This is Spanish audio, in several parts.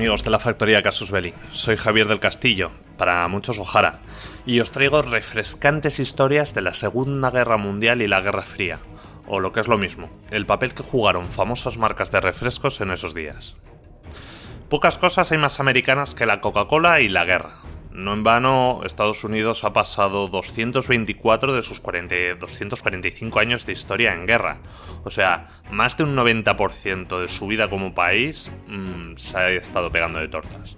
Amigos de la factoría Casus Belli. Soy Javier del Castillo, para muchos Ojara, y os traigo refrescantes historias de la Segunda Guerra Mundial y la Guerra Fría, o lo que es lo mismo, el papel que jugaron famosas marcas de refrescos en esos días. Pocas cosas hay más americanas que la Coca-Cola y la guerra, no en vano, Estados Unidos ha pasado 224 de sus 245 años de historia en guerra. O sea, más de un 90% de su vida como país mm, se ha estado pegando de tortas.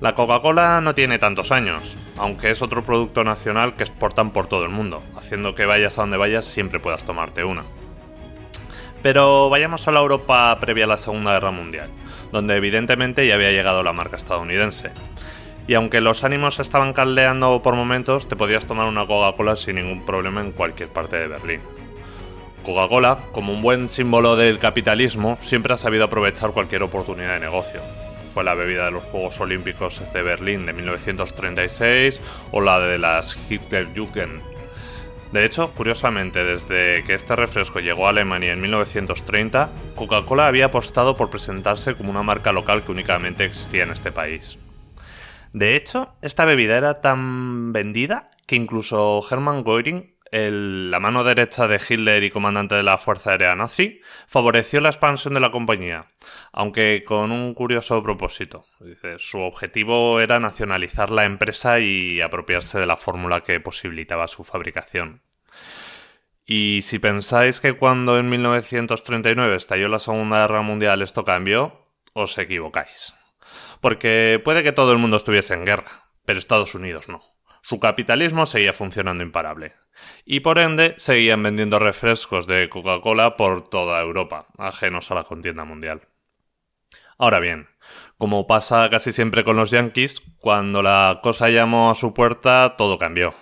La Coca-Cola no tiene tantos años, aunque es otro producto nacional que exportan por todo el mundo, haciendo que vayas a donde vayas siempre puedas tomarte una. Pero vayamos a la Europa previa a la Segunda Guerra Mundial, donde evidentemente ya había llegado la marca estadounidense y aunque los ánimos estaban caldeando por momentos, te podías tomar una Coca-Cola sin ningún problema en cualquier parte de Berlín. Coca-Cola, como un buen símbolo del capitalismo, siempre ha sabido aprovechar cualquier oportunidad de negocio. Fue la bebida de los Juegos Olímpicos de Berlín de 1936 o la de las Hitlerjugend. De hecho, curiosamente, desde que este refresco llegó a Alemania en 1930, Coca-Cola había apostado por presentarse como una marca local que únicamente existía en este país. De hecho, esta bebida era tan vendida que incluso Hermann Göring, la mano derecha de Hitler y comandante de la Fuerza Aérea Nazi, favoreció la expansión de la compañía, aunque con un curioso propósito. su objetivo era nacionalizar la empresa y apropiarse de la fórmula que posibilitaba su fabricación. Y si pensáis que cuando en 1939 estalló la Segunda Guerra Mundial esto cambió, os equivocáis. Porque puede que todo el mundo estuviese en guerra, pero Estados Unidos no. Su capitalismo seguía funcionando imparable. Y por ende seguían vendiendo refrescos de Coca-Cola por toda Europa, ajenos a la contienda mundial. Ahora bien, como pasa casi siempre con los Yankees, cuando la cosa llamó a su puerta, todo cambió.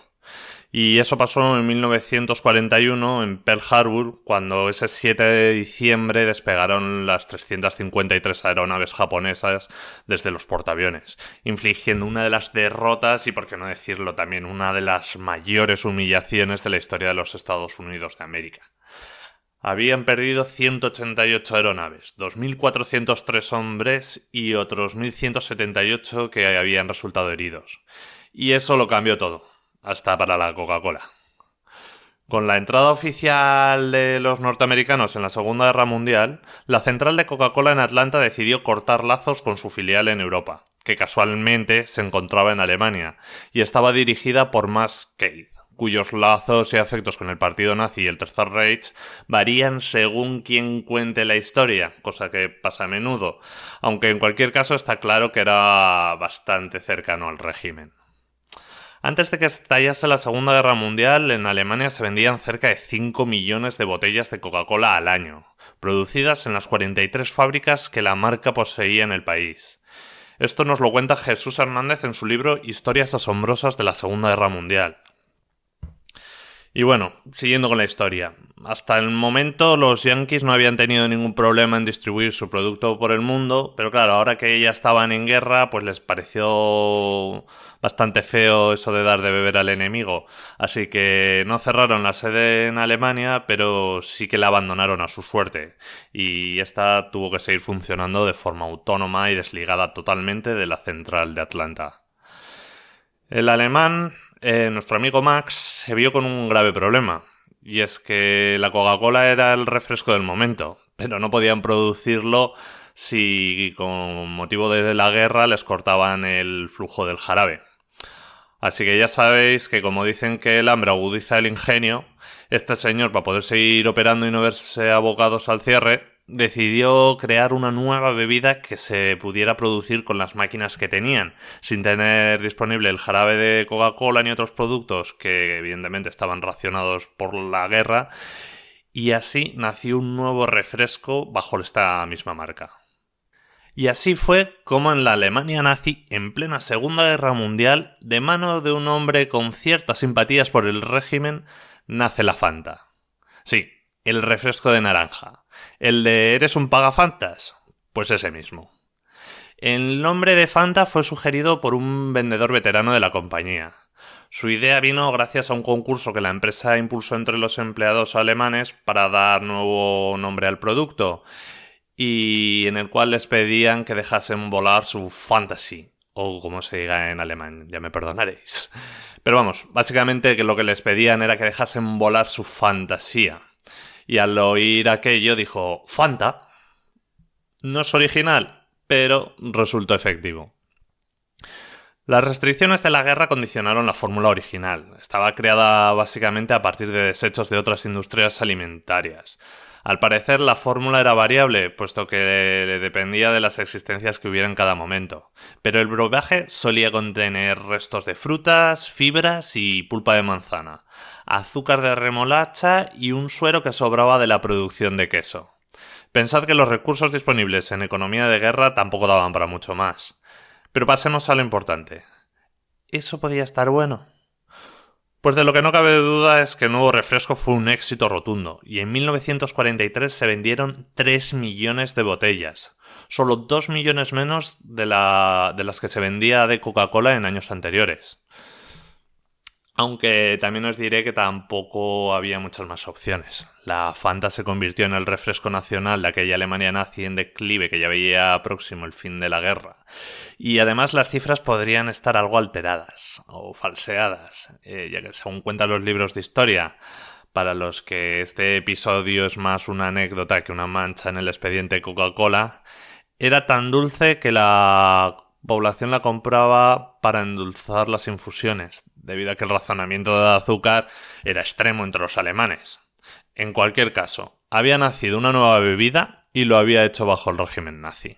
Y eso pasó en 1941 en Pearl Harbor, cuando ese 7 de diciembre despegaron las 353 aeronaves japonesas desde los portaaviones, infligiendo una de las derrotas y, por qué no decirlo también, una de las mayores humillaciones de la historia de los Estados Unidos de América. Habían perdido 188 aeronaves, 2.403 hombres y otros 1.178 que habían resultado heridos. Y eso lo cambió todo hasta para la Coca-Cola. Con la entrada oficial de los norteamericanos en la Segunda Guerra Mundial, la central de Coca-Cola en Atlanta decidió cortar lazos con su filial en Europa, que casualmente se encontraba en Alemania, y estaba dirigida por Max Cade, cuyos lazos y afectos con el partido nazi y el Tercer Reich varían según quien cuente la historia, cosa que pasa a menudo, aunque en cualquier caso está claro que era bastante cercano al régimen. Antes de que estallase la Segunda Guerra Mundial, en Alemania se vendían cerca de 5 millones de botellas de Coca-Cola al año, producidas en las 43 fábricas que la marca poseía en el país. Esto nos lo cuenta Jesús Hernández en su libro Historias asombrosas de la Segunda Guerra Mundial. Y bueno, siguiendo con la historia. Hasta el momento los Yankees no habían tenido ningún problema en distribuir su producto por el mundo, pero claro, ahora que ya estaban en guerra, pues les pareció bastante feo eso de dar de beber al enemigo. Así que no cerraron la sede en Alemania, pero sí que la abandonaron a su suerte. Y esta tuvo que seguir funcionando de forma autónoma y desligada totalmente de la central de Atlanta. El alemán eh, nuestro amigo Max se vio con un grave problema. Y es que la Coca-Cola era el refresco del momento, pero no podían producirlo si con motivo de la guerra les cortaban el flujo del jarabe. Así que ya sabéis que como dicen que el hambre agudiza el ingenio, este señor para poder seguir operando y no verse abocados al cierre, decidió crear una nueva bebida que se pudiera producir con las máquinas que tenían, sin tener disponible el jarabe de Coca-Cola ni otros productos que evidentemente estaban racionados por la guerra, y así nació un nuevo refresco bajo esta misma marca. Y así fue como en la Alemania nazi, en plena Segunda Guerra Mundial, de mano de un hombre con ciertas simpatías por el régimen, nace la Fanta. Sí, el refresco de naranja. El de ¿Eres un pagafantas? Pues ese mismo. El nombre de Fanta fue sugerido por un vendedor veterano de la compañía. Su idea vino gracias a un concurso que la empresa impulsó entre los empleados alemanes para dar nuevo nombre al producto. y en el cual les pedían que dejasen volar su fantasy, o como se diga en alemán, ya me perdonaréis. Pero vamos, básicamente lo que les pedían era que dejasen volar su fantasía. Y al oír aquello dijo, Fanta. No es original, pero resultó efectivo. Las restricciones de la guerra condicionaron la fórmula original. Estaba creada básicamente a partir de desechos de otras industrias alimentarias. Al parecer la fórmula era variable, puesto que dependía de las existencias que hubiera en cada momento, pero el brebaje solía contener restos de frutas, fibras y pulpa de manzana, azúcar de remolacha y un suero que sobraba de la producción de queso. Pensad que los recursos disponibles en economía de guerra tampoco daban para mucho más. Pero pasemos a lo importante. ¿Eso podía estar bueno? Pues de lo que no cabe duda es que el nuevo refresco fue un éxito rotundo, y en 1943 se vendieron 3 millones de botellas, solo 2 millones menos de, de las que se vendía de Coca-Cola en años anteriores. Aunque también os diré que tampoco había muchas más opciones. La Fanta se convirtió en el refresco nacional de aquella Alemania nazi en declive que ya veía próximo el fin de la guerra. Y además las cifras podrían estar algo alteradas o falseadas, eh, ya que según cuentan los libros de historia, para los que este episodio es más una anécdota que una mancha en el expediente Coca-Cola, era tan dulce que la población la compraba para endulzar las infusiones, debido a que el razonamiento de azúcar era extremo entre los alemanes. En cualquier caso, había nacido una nueva bebida y lo había hecho bajo el régimen nazi.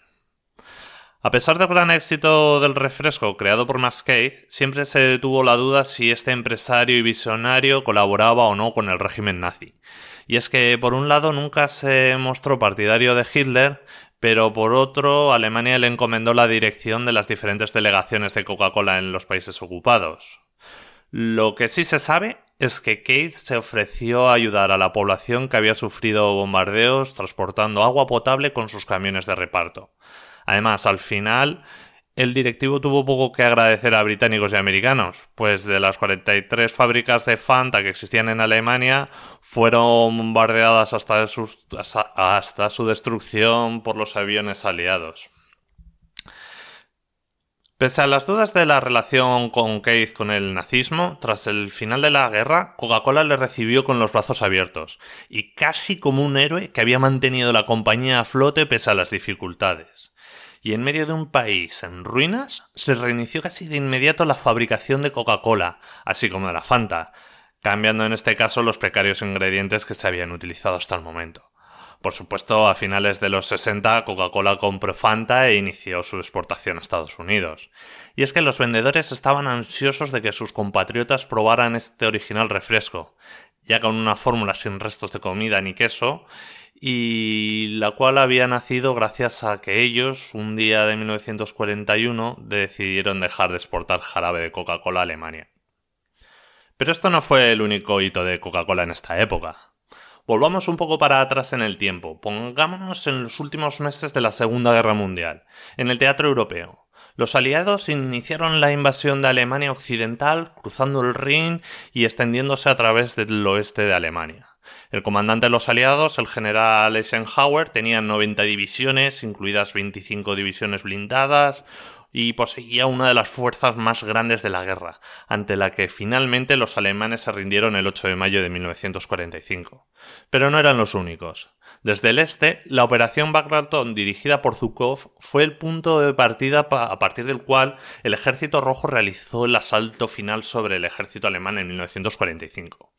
A pesar del gran éxito del refresco creado por Max siempre se tuvo la duda si este empresario y visionario colaboraba o no con el régimen nazi. Y es que, por un lado, nunca se mostró partidario de Hitler, pero por otro, Alemania le encomendó la dirección de las diferentes delegaciones de Coca-Cola en los países ocupados. Lo que sí se sabe es que Keith se ofreció a ayudar a la población que había sufrido bombardeos transportando agua potable con sus camiones de reparto. Además, al final, el directivo tuvo poco que agradecer a británicos y americanos, pues de las 43 fábricas de Fanta que existían en Alemania, fueron bombardeadas hasta su, hasta su destrucción por los aviones aliados. Pese a las dudas de la relación con Keith con el nazismo, tras el final de la guerra, Coca-Cola le recibió con los brazos abiertos, y casi como un héroe que había mantenido la compañía a flote pese a las dificultades. Y en medio de un país en ruinas, se reinició casi de inmediato la fabricación de Coca-Cola, así como de la Fanta, cambiando en este caso los precarios ingredientes que se habían utilizado hasta el momento. Por supuesto, a finales de los 60 Coca-Cola compró Fanta e inició su exportación a Estados Unidos. Y es que los vendedores estaban ansiosos de que sus compatriotas probaran este original refresco, ya con una fórmula sin restos de comida ni queso, y la cual había nacido gracias a que ellos, un día de 1941, decidieron dejar de exportar jarabe de Coca-Cola a Alemania. Pero esto no fue el único hito de Coca-Cola en esta época. Volvamos un poco para atrás en el tiempo. Pongámonos en los últimos meses de la Segunda Guerra Mundial, en el teatro europeo. Los aliados iniciaron la invasión de Alemania Occidental, cruzando el Rin y extendiéndose a través del oeste de Alemania. El comandante de los aliados, el general Eisenhower, tenía 90 divisiones, incluidas 25 divisiones blindadas, y poseía una de las fuerzas más grandes de la guerra, ante la que finalmente los alemanes se rindieron el 8 de mayo de 1945. Pero no eran los únicos. Desde el este, la operación Bagration dirigida por Zhukov fue el punto de partida a partir del cual el ejército rojo realizó el asalto final sobre el ejército alemán en 1945.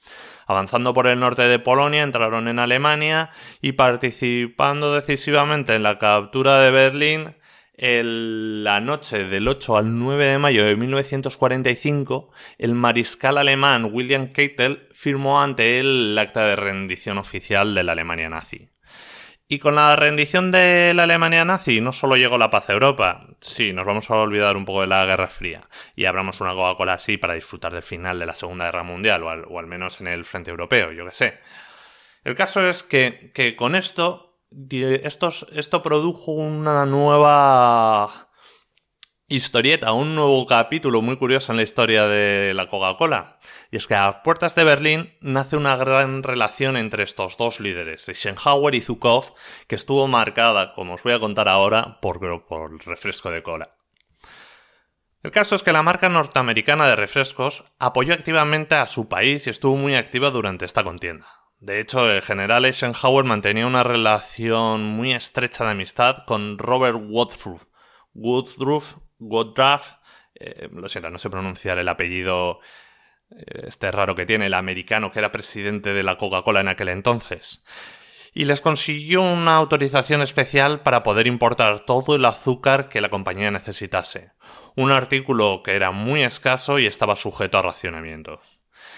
Avanzando por el norte de Polonia, entraron en Alemania y participando decisivamente en la captura de Berlín, la noche del 8 al 9 de mayo de 1945, el mariscal alemán William Keitel firmó ante él el acta de rendición oficial de la Alemania nazi. Y con la rendición de la Alemania nazi no solo llegó la paz a Europa, sí, nos vamos a olvidar un poco de la Guerra Fría y abramos una Coca-Cola así para disfrutar del final de la Segunda Guerra Mundial o al, menos en el frente europeo, yo qué sé. El caso es que con esto esto produjo una nueva historieta, un nuevo capítulo muy curioso en la historia de la Coca-Cola. Y es que a puertas de Berlín nace una gran relación entre estos dos líderes, Eisenhower y Zukov, que estuvo marcada, como os voy a contar ahora, por, por el refresco de cola. El caso es que la marca norteamericana de refrescos apoyó activamente a su país y estuvo muy activa durante esta contienda. De hecho, el general Eisenhower mantenía una relación muy estrecha de amistad con Robert Woodruff. Woodruff, Woodruff, eh, lo siento, no sé pronunciar el apellido eh, este raro que tiene, el americano que era presidente de la Coca-Cola en aquel entonces. Y les consiguió una autorización especial para poder importar todo el azúcar que la compañía necesitase. Un artículo que era muy escaso y estaba sujeto a racionamiento.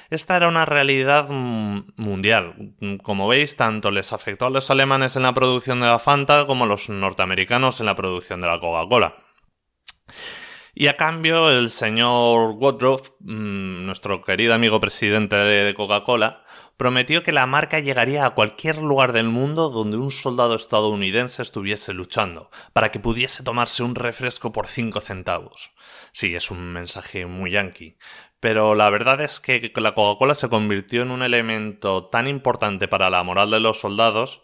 Esta era una realidad mundial. Como veis, tanto les afectó a los alemanes en la producción de la Fanta como a los norteamericanos en la producción de la Coca-Cola. Y a cambio, el señor Woodruff, nuestro querido amigo presidente de Coca-Cola, prometió que la marca llegaría a cualquier lugar del mundo donde un soldado estadounidense estuviese luchando, para que pudiese tomarse un refresco por 5 centavos. Sí, es un mensaje muy yankee, pero la verdad es que la Coca-Cola se convirtió en un elemento tan importante para la moral de los soldados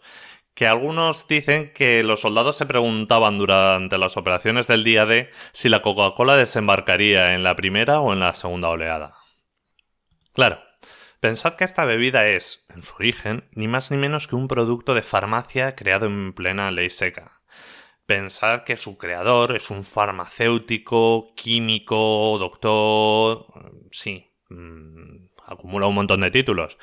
que algunos dicen que los soldados se preguntaban durante las operaciones del día D si la Coca-Cola desembarcaría en la primera o en la segunda oleada. Claro, pensad que esta bebida es, en su origen, ni más ni menos que un producto de farmacia creado en plena ley seca. Pensad que su creador es un farmacéutico, químico, doctor... Sí, mm, acumula un montón de títulos.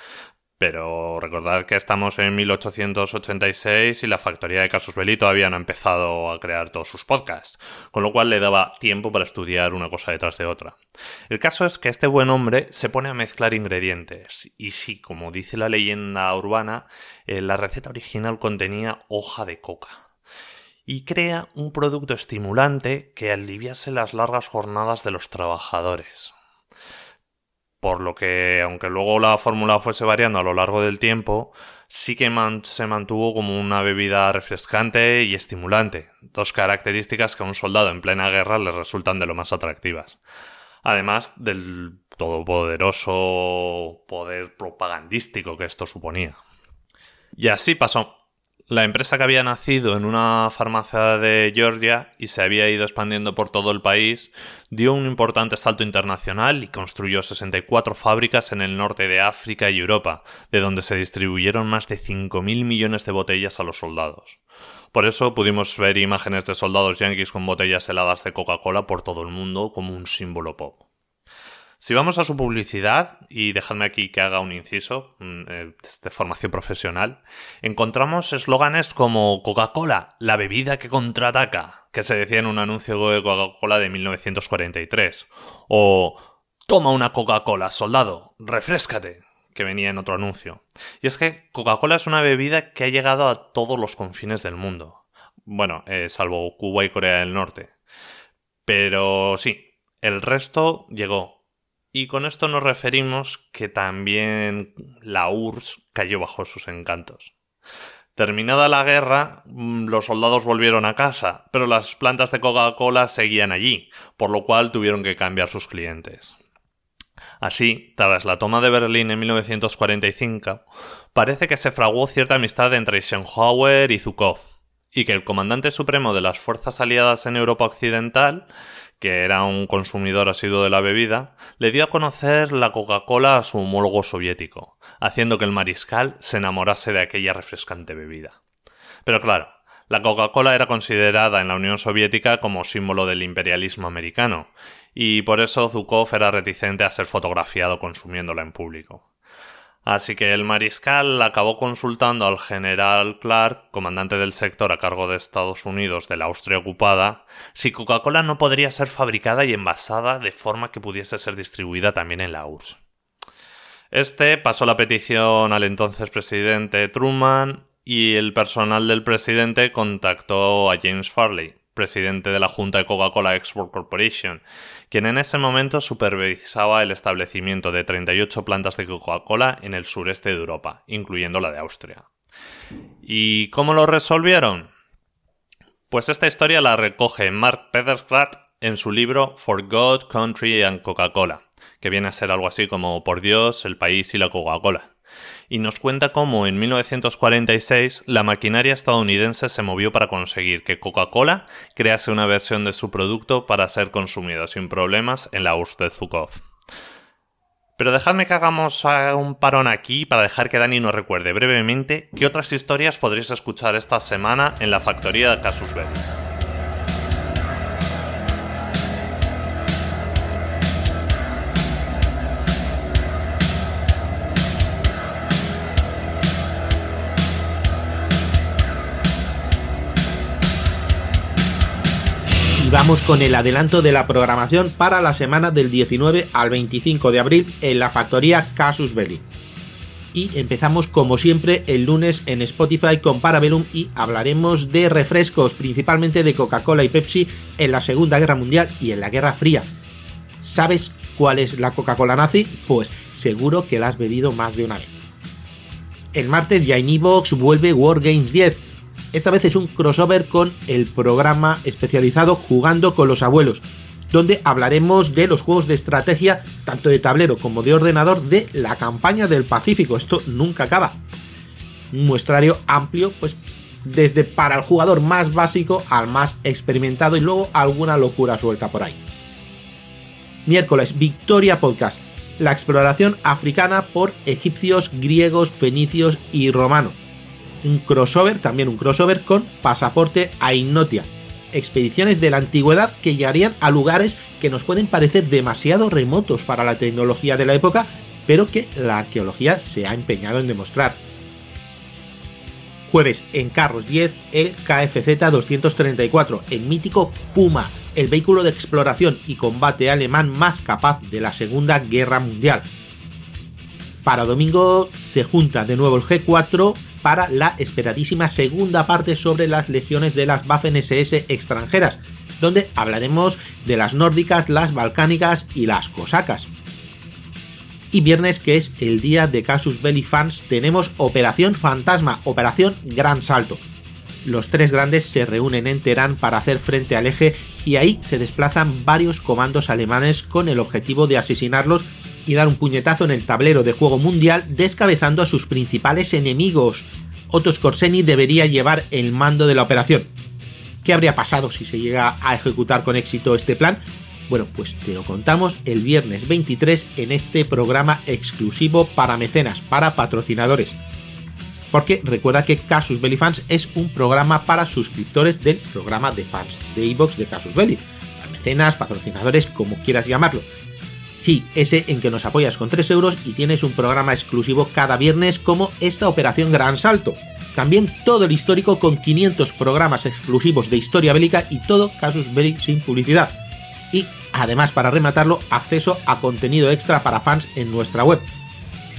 Pero recordad que estamos en 1886 y la factoría de Casus Belli todavía no ha empezado a crear todos sus podcasts, con lo cual le daba tiempo para estudiar una cosa detrás de otra. El caso es que este buen hombre se pone a mezclar ingredientes, y sí, como dice la leyenda urbana, eh, la receta original contenía hoja de coca y crea un producto estimulante que aliviase las largas jornadas de los trabajadores. Por lo que, aunque luego la fórmula fuese variando a lo largo del tiempo, sí que se mantuvo como una bebida refrescante y estimulante, dos características que a un soldado en plena guerra le resultan de lo más atractivas. Además del todopoderoso poder propagandístico que esto suponía. Y así pasó. La empresa que había nacido en una farmacia de Georgia y se había ido expandiendo por todo el país, dio un importante salto internacional y construyó 64 fábricas en el norte de África y Europa, de donde se distribuyeron más de 5.000 millones de botellas a los soldados. Por eso pudimos ver imágenes de soldados yanquis con botellas heladas de Coca-Cola por todo el mundo como un símbolo pop. Si vamos a su publicidad, y dejadme aquí que haga un inciso mm, eh, de formación profesional, encontramos eslóganes como Coca-Cola, la bebida que contraataca, que se decía en un anuncio de Coca-Cola de 1943, o Toma una Coca-Cola, soldado, refrescate, que venía en otro anuncio. Y es que Coca-Cola es una bebida que ha llegado a todos los confines del mundo. Bueno, eh, salvo Cuba y Corea del Norte. Pero sí, el resto llegó y con esto nos referimos que también la URSS cayó bajo sus encantos. Terminada la guerra, mm, los soldados volvieron a casa, pero las plantas de Coca-Cola seguían allí, por lo cual tuvieron que cambiar sus clientes. Así, tras la toma de Berlín en 1945, parece que se fraguó cierta amistad entre Eisenhower y Zukov, y que el comandante supremo de las fuerzas aliadas en Europa Occidental que era un consumidor asiduo de la bebida, le dio a conocer la Coca-Cola a su homólogo soviético, haciendo que el mariscal se enamorase de aquella refrescante bebida. Pero claro, la Coca-Cola era considerada en la Unión Soviética como símbolo del imperialismo americano, y por eso Zukov era reticente a ser fotografiado consumiéndola en público. Así que el mariscal acabó consultando al general Clark, comandante del sector a cargo de Estados Unidos de la Austria ocupada, si Coca-Cola no podría ser fabricada y envasada de forma que pudiese ser distribuida también en la URSS. Este pasó la petición al entonces presidente Truman y el personal del presidente contactó a James Farley, presidente de la Junta de Coca-Cola Export Corporation, quien en ese momento supervisaba el establecimiento de 38 plantas de Coca-Cola en el sureste de Europa, incluyendo la de Austria. ¿Y cómo lo resolvieron? Pues esta historia la recoge Mark Pedersrat en su libro For God, Country and Coca-Cola, que viene a ser algo así como Por Dios, el país y la Coca-Cola. Y nos cuenta cómo en 1946 la maquinaria estadounidense se movió para conseguir que Coca-Cola crease una versión de su producto para ser consumido sin problemas en la URSS de. Pero dejadme que hagamos un parón aquí para dejar que Dani nos recuerde brevemente qué otras historias podréis escuchar esta semana en la factoría de Casus Vamos con el adelanto de la programación para la semana del 19 al 25 de abril en la factoría Casus Belli. Y empezamos como siempre el lunes en Spotify con Parabellum y hablaremos de refrescos, principalmente de Coca-Cola y Pepsi en la Segunda Guerra Mundial y en la Guerra Fría. ¿Sabes cuál es la Coca-Cola nazi? Pues seguro que la has bebido más de una vez. El martes ya en Evox vuelve Wargames 10, esta vez es un crossover con el programa especializado Jugando con los Abuelos, donde hablaremos de los juegos de estrategia, tanto de tablero como de ordenador, de la campaña del Pacífico. Esto nunca acaba. Un muestrario amplio, pues desde para el jugador más básico al más experimentado y luego alguna locura suelta por ahí. Miércoles, Victoria Podcast, la exploración africana por egipcios, griegos, fenicios y romanos un crossover, también un crossover con Pasaporte a Innotia. Expediciones de la antigüedad que llegarían a lugares que nos pueden parecer demasiado remotos para la tecnología de la época, pero que la arqueología se ha empeñado en demostrar. Jueves en Carros 10, el KFZ 234, el mítico Puma, el vehículo de exploración y combate alemán más capaz de la Segunda Guerra Mundial. Para domingo se junta de nuevo el G4 para la esperadísima segunda parte sobre las legiones de las Waffen SS extranjeras, donde hablaremos de las nórdicas, las balcánicas y las cosacas. Y viernes, que es el día de Casus Belli Fans, tenemos Operación Fantasma, Operación Gran Salto. Los tres grandes se reúnen en Teherán para hacer frente al eje y ahí se desplazan varios comandos alemanes con el objetivo de asesinarlos y dar un puñetazo en el tablero de juego mundial descabezando a sus principales enemigos. Otto Skorseni debería llevar el mando de la operación. ¿Qué habría pasado si se llega a ejecutar con éxito este plan? Bueno, pues te lo contamos el viernes 23 en este programa exclusivo para mecenas, para patrocinadores. Porque recuerda que Casus Belli Fans es un programa para suscriptores del programa de fans de Evox de Casus Belli. Mecenas, patrocinadores, como quieras llamarlo. Sí, ese en que nos apoyas con 3 euros y tienes un programa exclusivo cada viernes como esta operación Gran Salto. También todo el histórico con 500 programas exclusivos de historia bélica y todo Casus Belli sin publicidad. Y además para rematarlo, acceso a contenido extra para fans en nuestra web.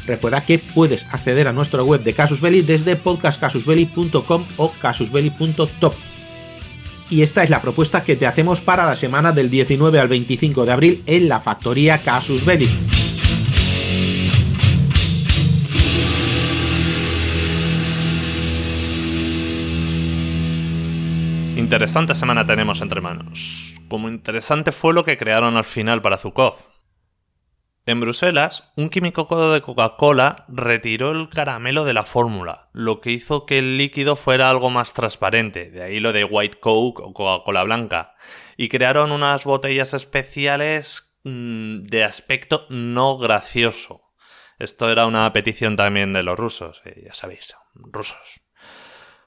Recuerda que puedes acceder a nuestra web de Casus Belli desde podcastcasusbelli.com o casusbelli.top y esta es la propuesta que te hacemos para la semana del 19 al 25 de abril en la factoría Casus Belli. Interesante semana tenemos entre manos. Como interesante fue lo que crearon al final para Zukov. En Bruselas, un químico de Coca-Cola retiró el caramelo de la fórmula, lo que hizo que el líquido fuera algo más transparente, de ahí lo de White Coke o Coca-Cola blanca, y crearon unas botellas especiales mm, de aspecto no gracioso. Esto era una petición también de los rusos, eh, ya sabéis, rusos.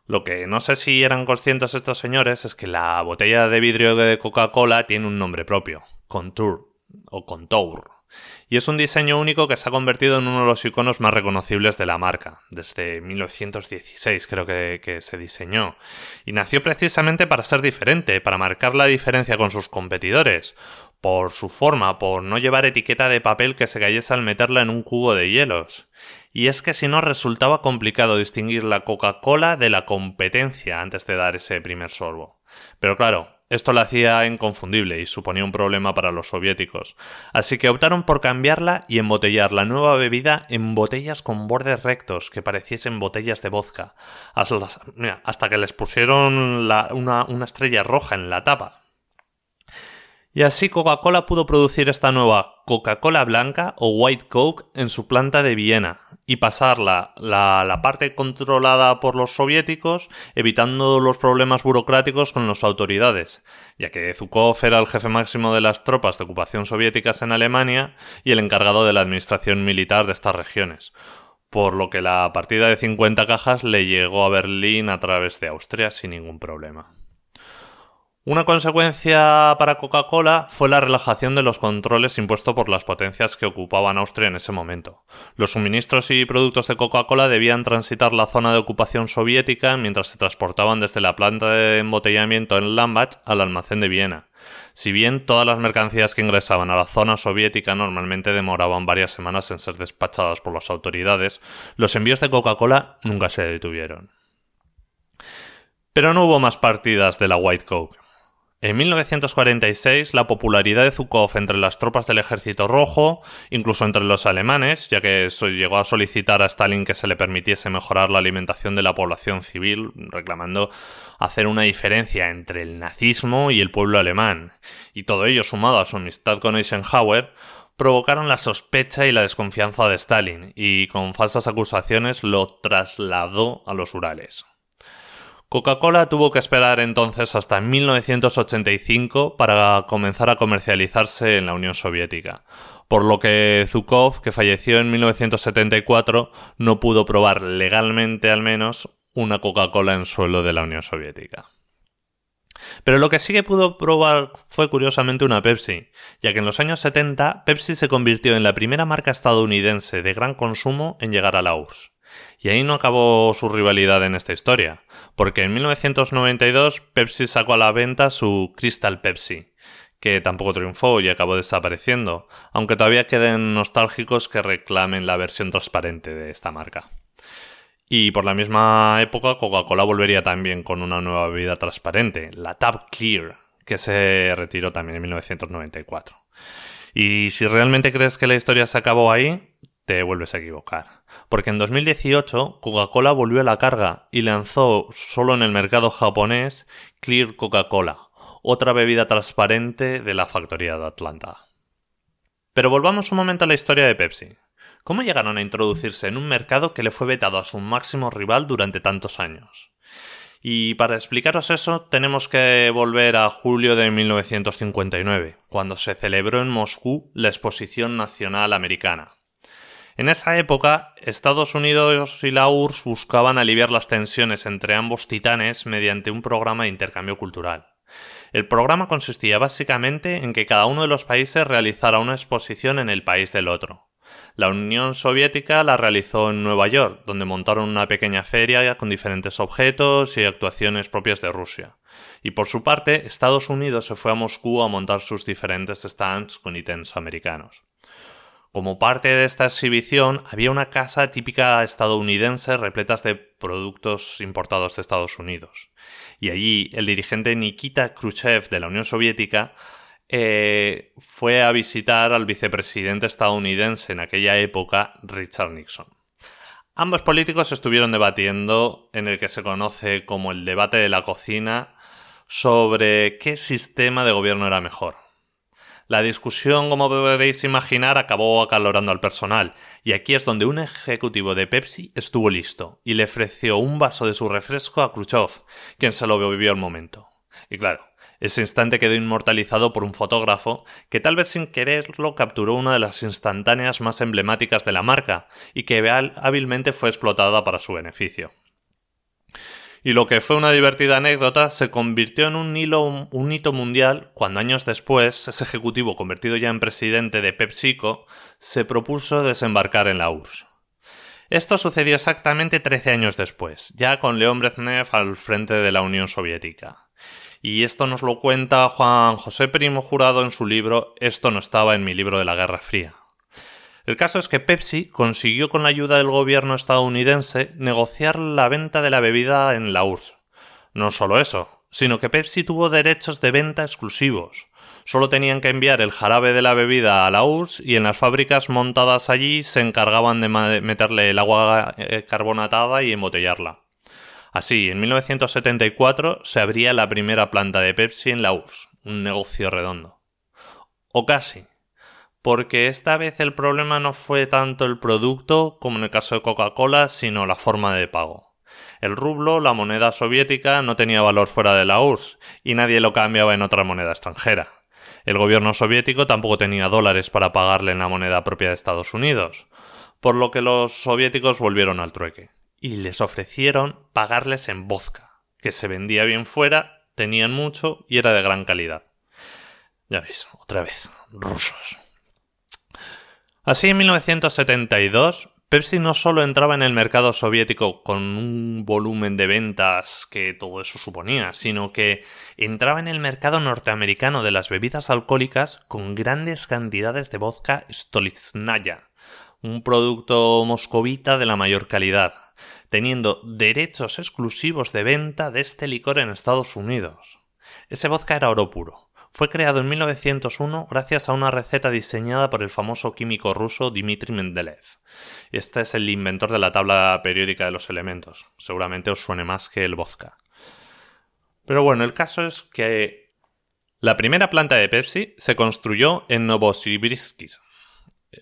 Lo que no sé si eran conscientes estos señores es que la botella de vidrio de Coca-Cola tiene un nombre propio, Contour o Contour y es un diseño único que se ha convertido en uno de los iconos más reconocibles de la marca. Desde 1916 creo que, que, se diseñó. Y nació precisamente para ser diferente, para marcar la diferencia con sus competidores, por su forma, por no llevar etiqueta de papel que se cayese al meterla en un cubo de hielos. Y es que si no resultaba complicado distinguir la Coca-Cola de la competencia antes de dar ese primer sorbo. Pero claro, esto la hacía inconfundible y suponía un problema para los soviéticos, así que optaron por cambiarla y embotellar la nueva bebida en botellas con bordes rectos que pareciesen botellas de vodka, hasta que les pusieron una, estrella roja en la tapa. Y así Coca-Cola pudo producir esta nueva Coca-Cola blanca o White Coke en su planta de Viena y pasarla la, la parte controlada por los soviéticos, evitando los problemas burocráticos con las autoridades, ya que Zukov era el jefe máximo de las tropas de ocupación soviéticas en Alemania y el encargado de la administración militar de estas regiones, por lo que la partida de 50 cajas le llegó a Berlín a través de Austria sin ningún problema. Una consecuencia para Coca-Cola fue la relajación de los controles impuestos por las potencias que ocupaban Austria en ese momento. Los suministros y productos de Coca-Cola debían transitar la zona de ocupación soviética mientras se transportaban desde la planta de embotellamiento en Lambach al almacén de Viena. Si bien todas las mercancías que ingresaban a la zona soviética normalmente demoraban varias semanas en ser despachadas por las autoridades, los envíos de Coca-Cola nunca se detuvieron. Pero no hubo más partidas de la White Coke. En 1946, la popularidad de Zukov entre las tropas del Ejército Rojo, incluso entre los alemanes, ya que llegó a solicitar a Stalin que se le permitiese mejorar la alimentación de la población civil, reclamando hacer una diferencia entre el nazismo y el pueblo alemán, y todo ello sumado a su amistad con Eisenhower, provocaron la sospecha y la desconfianza de Stalin, y con falsas acusaciones lo trasladó a los Urales. Coca-Cola tuvo que esperar entonces hasta 1985 para comenzar a comercializarse en la Unión Soviética, por lo que Zukov, que falleció en 1974, no pudo probar legalmente al menos una Coca-Cola en suelo de la Unión Soviética. Pero lo que sí que pudo probar fue curiosamente una Pepsi, ya que en los años 70 Pepsi se convirtió en la primera marca estadounidense de gran consumo en llegar a la. Y ahí no acabó su rivalidad en esta historia, porque en 1992 Pepsi sacó a la venta su Crystal Pepsi, que tampoco triunfó y acabó desapareciendo, aunque todavía queden nostálgicos que reclamen la versión transparente de esta marca. Y por la misma época Coca-Cola volvería también con una nueva bebida transparente, la Tab Clear, que se retiró también en 1994. Y si realmente crees que la historia se acabó ahí, te vuelves a equivocar. Porque en 2018 Coca-Cola volvió a la carga y lanzó solo en el mercado japonés Clear Coca-Cola, otra bebida transparente de la factoría de Atlanta. Pero volvamos un momento a la historia de Pepsi. ¿Cómo llegaron a introducirse en un mercado que le fue vetado a su máximo rival durante tantos años? Y para explicaros eso tenemos que volver a julio de 1959, cuando se celebró en Moscú la Exposición Nacional Americana. En esa época, Estados Unidos y la URSS buscaban aliviar las tensiones entre ambos titanes mediante un programa de intercambio cultural. El programa consistía básicamente en que cada uno de los países realizara una exposición en el país del otro. La Unión Soviética la realizó en Nueva York, donde montaron una pequeña feria con diferentes objetos y actuaciones propias de Rusia. Y por su parte, Estados Unidos se fue a Moscú a montar sus diferentes stands con ítems americanos. Como parte de esta exhibición había una casa típica estadounidense repleta de productos importados de Estados Unidos. Y allí el dirigente Nikita Khrushchev de la Unión Soviética eh, fue a visitar al vicepresidente estadounidense en aquella época, Richard Nixon. Ambos políticos estuvieron debatiendo en el que se conoce como el debate de la cocina sobre qué sistema de gobierno era mejor la discusión, como podéis imaginar, acabó acalorando al personal, y aquí es donde un ejecutivo de Pepsi estuvo listo y le ofreció un vaso de su refresco a Khrushchev, quien se lo bebió al momento. Y claro, ese instante quedó inmortalizado por un fotógrafo que tal vez sin quererlo capturó una de las instantáneas más emblemáticas de la marca y que hábilmente fue explotada para su beneficio y lo que fue una divertida anécdota se convirtió en un, un hito mundial cuando años después ese ejecutivo convertido ya en presidente de PepsiCo se propuso desembarcar en la URSS. Esto sucedió exactamente 13 años después, ya con León Brezhnev al frente de la Unión Soviética. Y esto nos lo cuenta Juan José Primo Jurado en su libro Esto no estaba en mi libro de la Guerra Fría. El caso es que Pepsi consiguió con la ayuda del gobierno estadounidense negociar la venta de la bebida en la URSS. No solo eso, sino que Pepsi tuvo derechos de venta exclusivos. Solo tenían que enviar el jarabe de la bebida a la URSS y en las fábricas montadas allí se encargaban de meterle el agua eh, carbonatada y embotellarla. Así, en 1974 se abría la primera planta de Pepsi en la URSS, un negocio redondo. o casi, porque esta vez el problema no fue tanto el producto como en el caso de Coca-Cola, sino la forma de pago. El rublo, la moneda soviética, no tenía valor fuera de la URSS y nadie lo cambiaba en otra moneda extranjera. El gobierno soviético tampoco tenía dólares para pagarle en la moneda propia de Estados Unidos, por lo que los soviéticos volvieron al trueque y les ofrecieron pagarles en vodka, que se vendía bien fuera, tenían mucho y era de gran calidad. Ya veis, otra vez, rusos. Así en 1972, Pepsi no solo entraba en el mercado soviético con un volumen de ventas que todo eso suponía, sino que entraba en el mercado norteamericano de las bebidas alcohólicas con grandes cantidades de vodka Stolitsnaya, un producto moscovita de la mayor calidad, teniendo derechos exclusivos de venta de este licor en Estados Unidos. Ese vodka era oro puro, fue creado en 1901 gracias a una receta diseñada por el famoso químico ruso Dmitry Mendeleev. Este es el inventor de la tabla periódica de los elementos. Seguramente os suene más que el vodka. Pero bueno, el caso es que la primera planta de Pepsi se construyó en Novosibirsk, eh,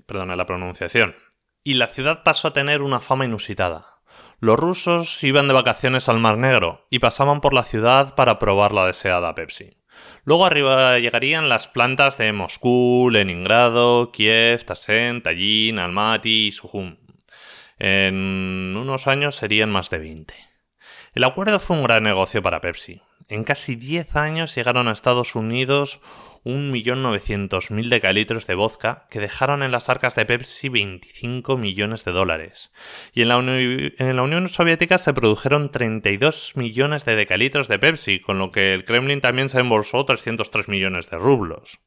perdona la pronunciación, y la ciudad pasó a tener una fama inusitada. Los rusos iban de vacaciones al Mar Negro y pasaban por la ciudad para probar la deseada Pepsi. Luego arriba llegarían las plantas de Moscú, Leningrado, Kiev, Tashkent, Tallinn, Almaty y Sujum. En unos años serían más de 20. El acuerdo fue un gran negocio para Pepsi. En casi 10 años llegaron a Estados Unidos 1.900.000 decalitros de vodka que dejaron en las arcas de Pepsi 25 millones de dólares. Y en la, en la, Unión Soviética se produjeron 32 millones de decalitros de Pepsi, con lo que el Kremlin también se embolsó 303 millones de rublos.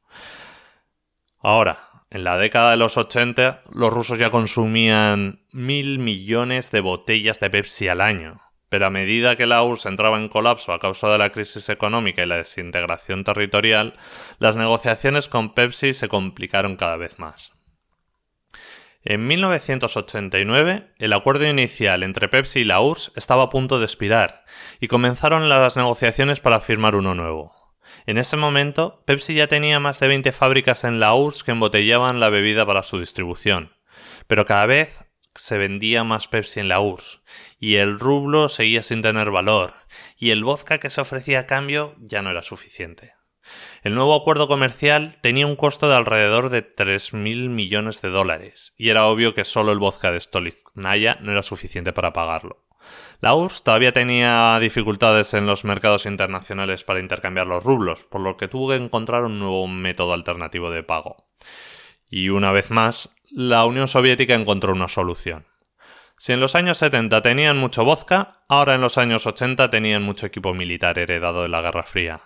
Ahora, en la década de los 80, los rusos ya consumían mil millones de botellas de Pepsi al año pero a medida que la URSS entraba en colapso a causa de la crisis económica y la desintegración territorial, las negociaciones con Pepsi se complicaron cada vez más. En 1989, el acuerdo inicial entre Pepsi y la URSS estaba a punto de expirar, y comenzaron las negociaciones para firmar uno nuevo. En ese momento, Pepsi ya tenía más de 20 fábricas en la URSS que embotellaban la bebida para su distribución, pero cada vez se vendía más Pepsi en la URSS, y el rublo seguía sin tener valor, y el vodka que se ofrecía a cambio ya no era suficiente. El nuevo acuerdo comercial tenía un costo de alrededor de 3.000 millones de dólares, y era obvio que solo el vodka de Stolitznaya no era suficiente para pagarlo. La URSS todavía tenía dificultades en los mercados internacionales para intercambiar los rublos, por lo que tuvo que encontrar un nuevo método alternativo de pago. Y una vez más, la Unión Soviética encontró una solución. Si en los años 70 tenían mucho vodka, ahora en los años 80 tenían mucho equipo militar heredado de la Guerra Fría.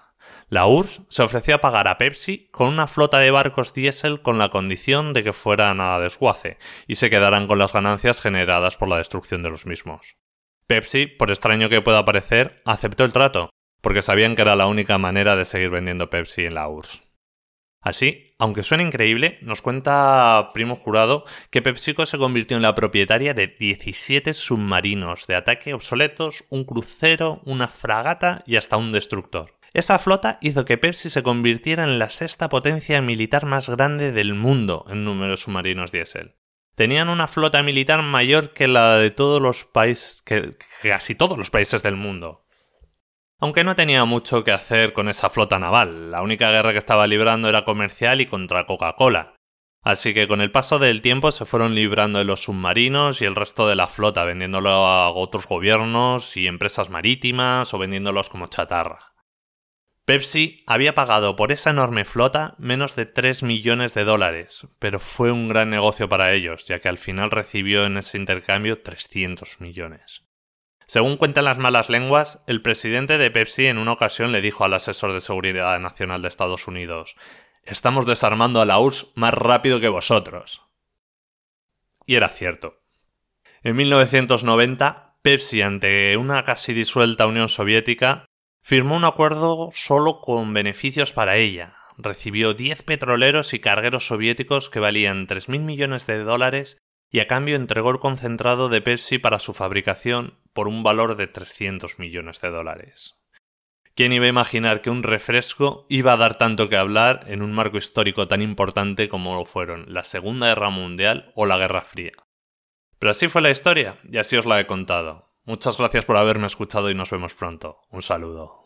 La URSS se ofreció a pagar a Pepsi con una flota de barcos diésel con la condición de que fueran a desguace y se quedaran con las ganancias generadas por la destrucción de los mismos. Pepsi, por extraño que pueda parecer, aceptó el trato, porque sabían que era la única manera de seguir vendiendo Pepsi en la URSS. Así, aunque suene increíble, nos cuenta Primo Jurado que PepsiCo se convirtió en la propietaria de 17 submarinos de ataque obsoletos, un crucero, una fragata y hasta un destructor. Esa flota hizo que Pepsi se convirtiera en la sexta potencia militar más grande del mundo en número submarinos diésel. Tenían una flota militar mayor que la de todos los países, que casi todos los países del mundo aunque no tenía mucho que hacer con esa flota naval, la única guerra que estaba librando era comercial y contra Coca-Cola. Así que con el paso del tiempo se fueron librando de los submarinos y el resto de la flota, vendiéndolo a otros gobiernos y empresas marítimas o vendiéndolos como chatarra. Pepsi había pagado por esa enorme flota menos de 3 millones de dólares, pero fue un gran negocio para ellos, ya que al final recibió en ese intercambio 300 millones. Según cuentan las malas lenguas, el presidente de Pepsi en una ocasión le dijo al asesor de seguridad nacional de Estados Unidos, Estamos desarmando a la URSS más rápido que vosotros. Y era cierto. En 1990, Pepsi, ante una casi disuelta Unión Soviética, firmó un acuerdo solo con beneficios para ella. Recibió 10 petroleros y cargueros soviéticos que valían 3.000 millones de dólares y a cambio entregó el concentrado de Pepsi para su fabricación por un valor de 300 millones de dólares. ¿Quién iba a imaginar que un refresco iba a dar tanto que hablar en un marco histórico tan importante como lo fueron la Segunda Guerra Mundial o la Guerra Fría? Pero así fue la historia y así os la he contado. Muchas gracias por haberme escuchado y nos vemos pronto. Un saludo.